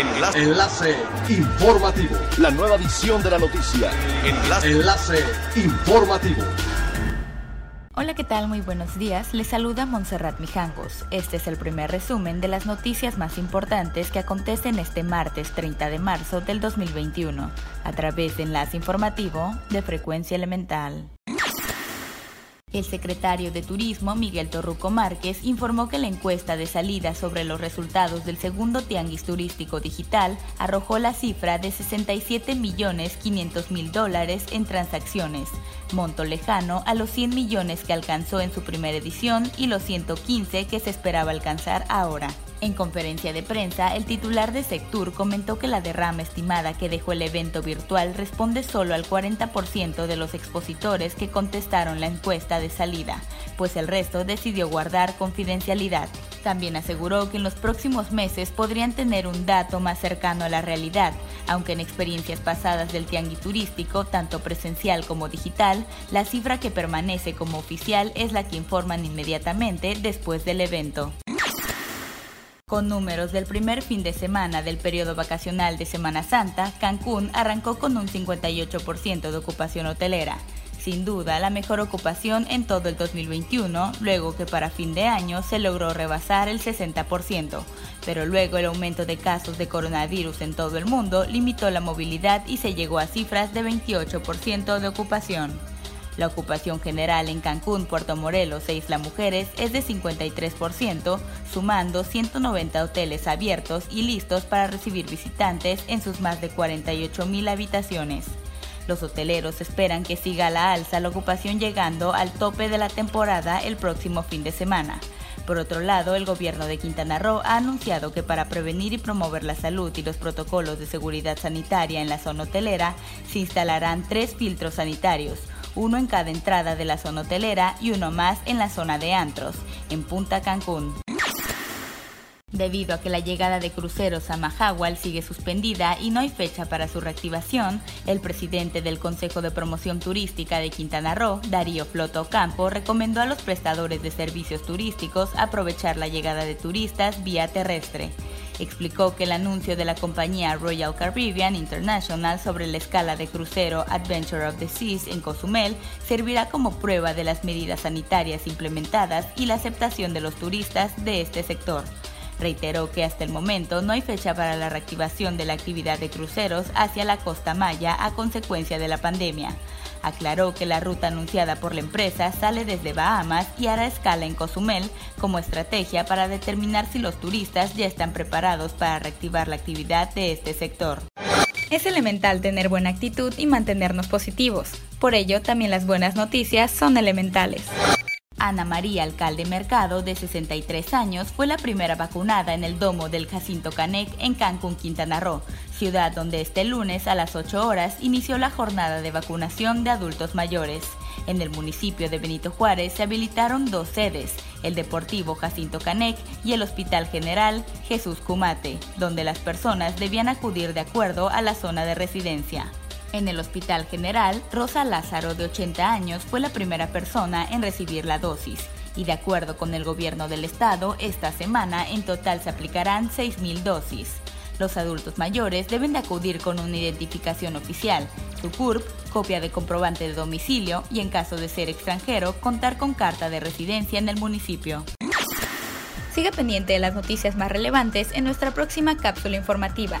Enlace. Enlace informativo. La nueva edición de la noticia. Enlace. Enlace informativo. Hola, ¿qué tal? Muy buenos días. Les saluda Montserrat Mijangos. Este es el primer resumen de las noticias más importantes que acontecen este martes 30 de marzo del 2021, a través de Enlace Informativo de Frecuencia Elemental. El secretario de Turismo, Miguel Torruco Márquez, informó que la encuesta de salida sobre los resultados del segundo tianguis turístico digital arrojó la cifra de 67 millones 500 mil dólares en transacciones, monto lejano a los 100 millones que alcanzó en su primera edición y los 115 que se esperaba alcanzar ahora. En conferencia de prensa, el titular de Sectur comentó que la derrama estimada que dejó el evento virtual responde solo al 40% de los expositores que contestaron la encuesta de salida, pues el resto decidió guardar confidencialidad. También aseguró que en los próximos meses podrían tener un dato más cercano a la realidad, aunque en experiencias pasadas del tianguis turístico, tanto presencial como digital, la cifra que permanece como oficial es la que informan inmediatamente después del evento. Con números del primer fin de semana del periodo vacacional de Semana Santa, Cancún arrancó con un 58% de ocupación hotelera. Sin duda, la mejor ocupación en todo el 2021, luego que para fin de año se logró rebasar el 60%, pero luego el aumento de casos de coronavirus en todo el mundo limitó la movilidad y se llegó a cifras de 28% de ocupación. La ocupación general en Cancún, Puerto Morelos e Isla Mujeres es de 53%, sumando 190 hoteles abiertos y listos para recibir visitantes en sus más de 48 mil habitaciones. Los hoteleros esperan que siga la alza la ocupación llegando al tope de la temporada el próximo fin de semana. Por otro lado, el gobierno de Quintana Roo ha anunciado que para prevenir y promover la salud y los protocolos de seguridad sanitaria en la zona hotelera, se instalarán tres filtros sanitarios, uno en cada entrada de la zona hotelera y uno más en la zona de antros, en Punta Cancún. Debido a que la llegada de cruceros a Mahahual sigue suspendida y no hay fecha para su reactivación, el presidente del Consejo de Promoción Turística de Quintana Roo, Darío Floto Campo, recomendó a los prestadores de servicios turísticos aprovechar la llegada de turistas vía terrestre. Explicó que el anuncio de la compañía Royal Caribbean International sobre la escala de crucero Adventure of the Seas en Cozumel servirá como prueba de las medidas sanitarias implementadas y la aceptación de los turistas de este sector. Reiteró que hasta el momento no hay fecha para la reactivación de la actividad de cruceros hacia la costa maya a consecuencia de la pandemia. Aclaró que la ruta anunciada por la empresa sale desde Bahamas y hará escala en Cozumel como estrategia para determinar si los turistas ya están preparados para reactivar la actividad de este sector. Es elemental tener buena actitud y mantenernos positivos. Por ello, también las buenas noticias son elementales. Ana María Alcalde Mercado, de 63 años, fue la primera vacunada en el domo del Jacinto Canec en Cancún, Quintana Roo, ciudad donde este lunes a las 8 horas inició la jornada de vacunación de adultos mayores. En el municipio de Benito Juárez se habilitaron dos sedes, el Deportivo Jacinto Canec y el Hospital General Jesús Cumate, donde las personas debían acudir de acuerdo a la zona de residencia. En el Hospital General, Rosa Lázaro, de 80 años, fue la primera persona en recibir la dosis. Y de acuerdo con el gobierno del estado, esta semana en total se aplicarán 6.000 dosis. Los adultos mayores deben de acudir con una identificación oficial, su CURP, copia de comprobante de domicilio y en caso de ser extranjero, contar con carta de residencia en el municipio. Siga pendiente de las noticias más relevantes en nuestra próxima cápsula informativa.